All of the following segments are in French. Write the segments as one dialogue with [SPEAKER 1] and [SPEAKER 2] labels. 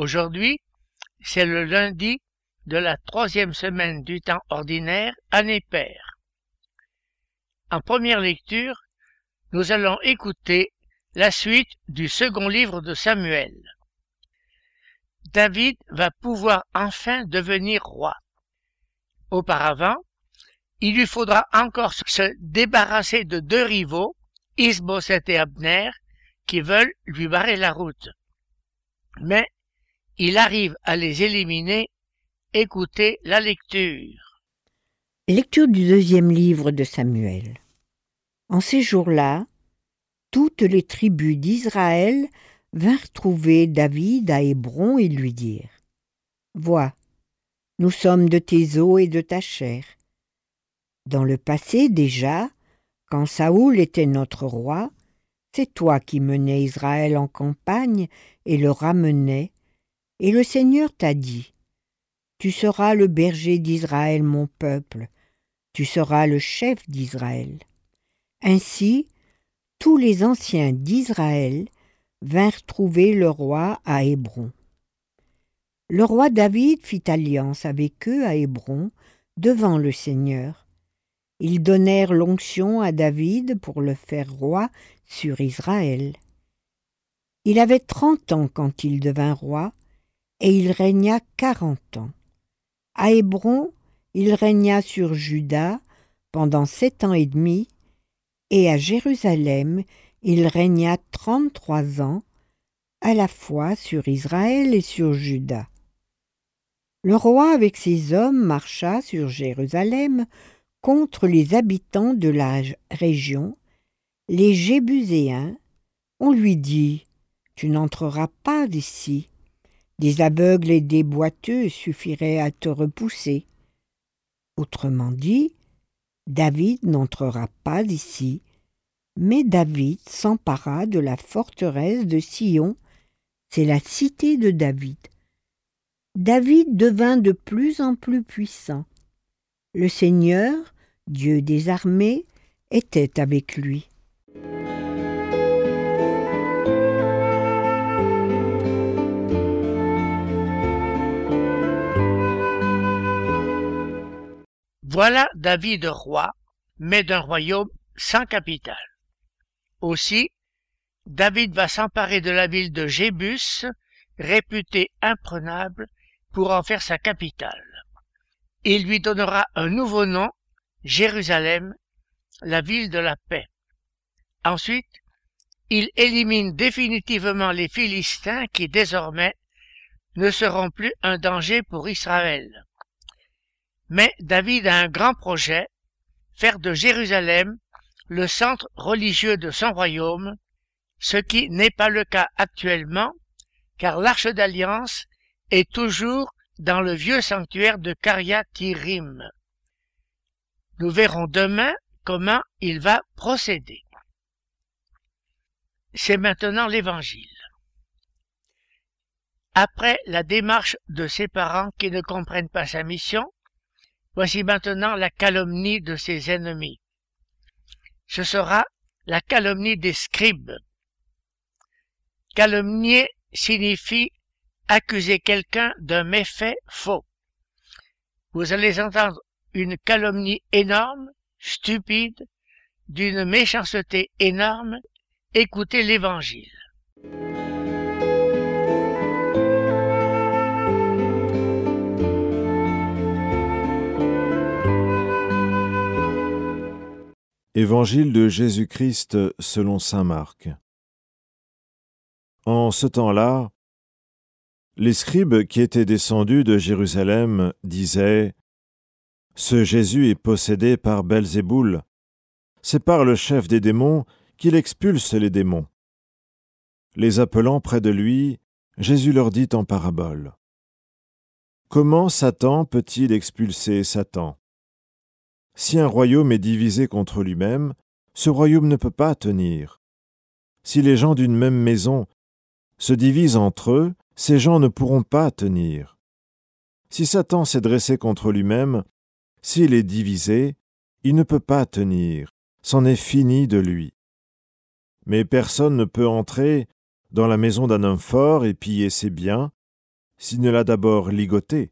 [SPEAKER 1] Aujourd'hui, c'est le lundi de la troisième semaine du temps ordinaire, année paire. En première lecture, nous allons écouter la suite du second livre de Samuel. David va pouvoir enfin devenir roi. Auparavant, il lui faudra encore se débarrasser de deux rivaux, Isboset et Abner, qui veulent lui barrer la route. Mais il arrive à les éliminer. Écoutez la lecture.
[SPEAKER 2] Lecture du deuxième livre de Samuel. En ces jours-là, toutes les tribus d'Israël vinrent trouver David à Hébron et lui dirent Vois, nous sommes de tes os et de ta chair. Dans le passé déjà, quand Saoul était notre roi, c'est toi qui menais Israël en campagne et le ramenais, et le Seigneur t'a dit Tu seras le berger d'Israël, mon peuple, tu seras le chef d'Israël. Ainsi, tous les anciens d'Israël vinrent trouver le roi à Hébron. Le roi David fit alliance avec eux à Hébron devant le Seigneur. Ils donnèrent l'onction à David pour le faire roi sur Israël. Il avait trente ans quand il devint roi, et il régna quarante ans. À Hébron, il régna sur Juda pendant sept ans et demi, et à Jérusalem, il régna trente-trois ans, à la fois sur Israël et sur Juda. Le roi avec ses hommes marcha sur Jérusalem contre les habitants de la région les Jébuséens, on lui dit Tu n'entreras pas d'ici. Des aveugles et des boiteux suffiraient à te repousser. Autrement dit, David n'entrera pas d'ici, mais David s'empara de la forteresse de Sion, c'est la cité de David. David devint de plus en plus puissant. Le Seigneur, Dieu des armées, était avec lui.
[SPEAKER 1] Voilà David roi, mais d'un royaume sans capitale. Aussi, David va s'emparer de la ville de Jébus, réputée imprenable, pour en faire sa capitale. Il lui donnera un nouveau nom, Jérusalem, la ville de la paix. Ensuite, il élimine définitivement les Philistins qui désormais ne seront plus un danger pour Israël. Mais David a un grand projet, faire de Jérusalem le centre religieux de son royaume, ce qui n'est pas le cas actuellement, car l'arche d'alliance est toujours dans le vieux sanctuaire de Tirim. Nous verrons demain comment il va procéder c'est maintenant l'Évangile. Après la démarche de ses parents qui ne comprennent pas sa mission, voici maintenant la calomnie de ses ennemis. Ce sera la calomnie des scribes. Calomnier signifie accuser quelqu'un d'un méfait faux. Vous allez entendre une calomnie énorme, stupide, d'une méchanceté énorme Écoutez l'Évangile.
[SPEAKER 3] Évangile de Jésus-Christ selon Saint Marc. En ce temps-là, les scribes qui étaient descendus de Jérusalem disaient Ce Jésus est possédé par Belzéboul, c'est par le chef des démons qu'il expulse les démons. Les appelant près de lui, Jésus leur dit en parabole. Comment Satan peut-il expulser Satan? Si un royaume est divisé contre lui-même, ce royaume ne peut pas tenir. Si les gens d'une même maison se divisent entre eux, ces gens ne pourront pas tenir. Si Satan s'est dressé contre lui-même, s'il est divisé, il ne peut pas tenir, c'en est fini de lui. Mais personne ne peut entrer dans la maison d'un homme fort et piller ses biens, s'il ne l'a d'abord ligoté,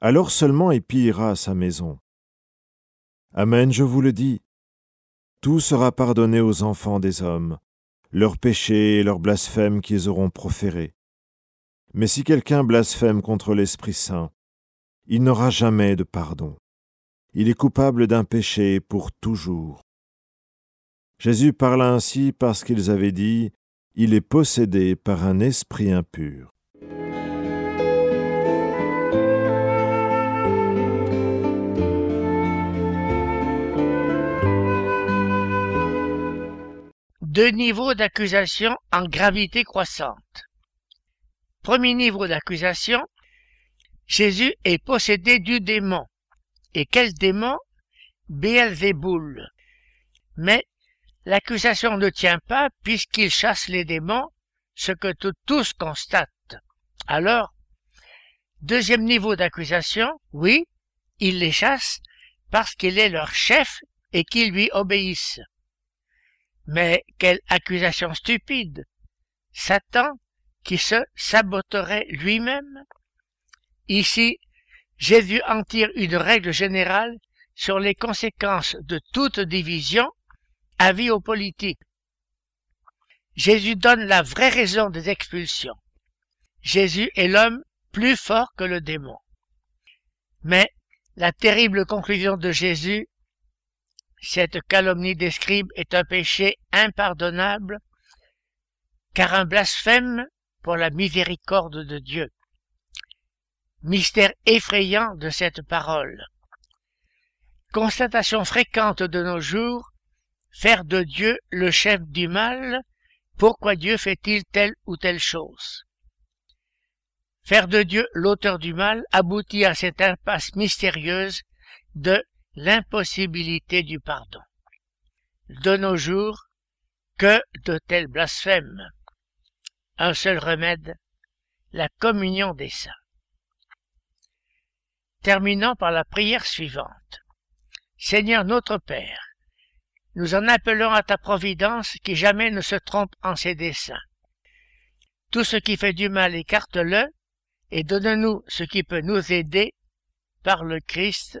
[SPEAKER 3] alors seulement il pillera sa maison. Amen, je vous le dis, tout sera pardonné aux enfants des hommes, leurs péchés et leurs blasphèmes qu'ils auront proférés. Mais si quelqu'un blasphème contre l'Esprit Saint, il n'aura jamais de pardon. Il est coupable d'un péché pour toujours. Jésus parla ainsi parce qu'ils avaient dit, Il est possédé par un esprit impur.
[SPEAKER 1] Deux niveaux d'accusation en gravité croissante. Premier niveau d'accusation, Jésus est possédé du démon. Et quel démon? Béelzéboul. Mais l'accusation ne tient pas puisqu'il chasse les démons, ce que tous constatent. Alors, deuxième niveau d'accusation, oui, il les chasse parce qu'il est leur chef et qu'ils lui obéissent. Mais quelle accusation stupide Satan qui se saboterait lui-même Ici, Jésus en tire une règle générale sur les conséquences de toute division, avis aux politiques. Jésus donne la vraie raison des expulsions. Jésus est l'homme plus fort que le démon. Mais la terrible conclusion de Jésus, cette calomnie des scribes est un péché impardonnable, car un blasphème pour la miséricorde de Dieu. Mystère effrayant de cette parole. Constatation fréquente de nos jours, faire de Dieu le chef du mal, pourquoi Dieu fait-il telle ou telle chose? Faire de Dieu l'auteur du mal aboutit à cette impasse mystérieuse de l'impossibilité du pardon. De nos jours, que de tels blasphèmes. Un seul remède, la communion des saints terminant par la prière suivante. Seigneur notre Père, nous en appelons à ta providence qui jamais ne se trompe en ses desseins. Tout ce qui fait du mal écarte-le et donne-nous ce qui peut nous aider par le Christ.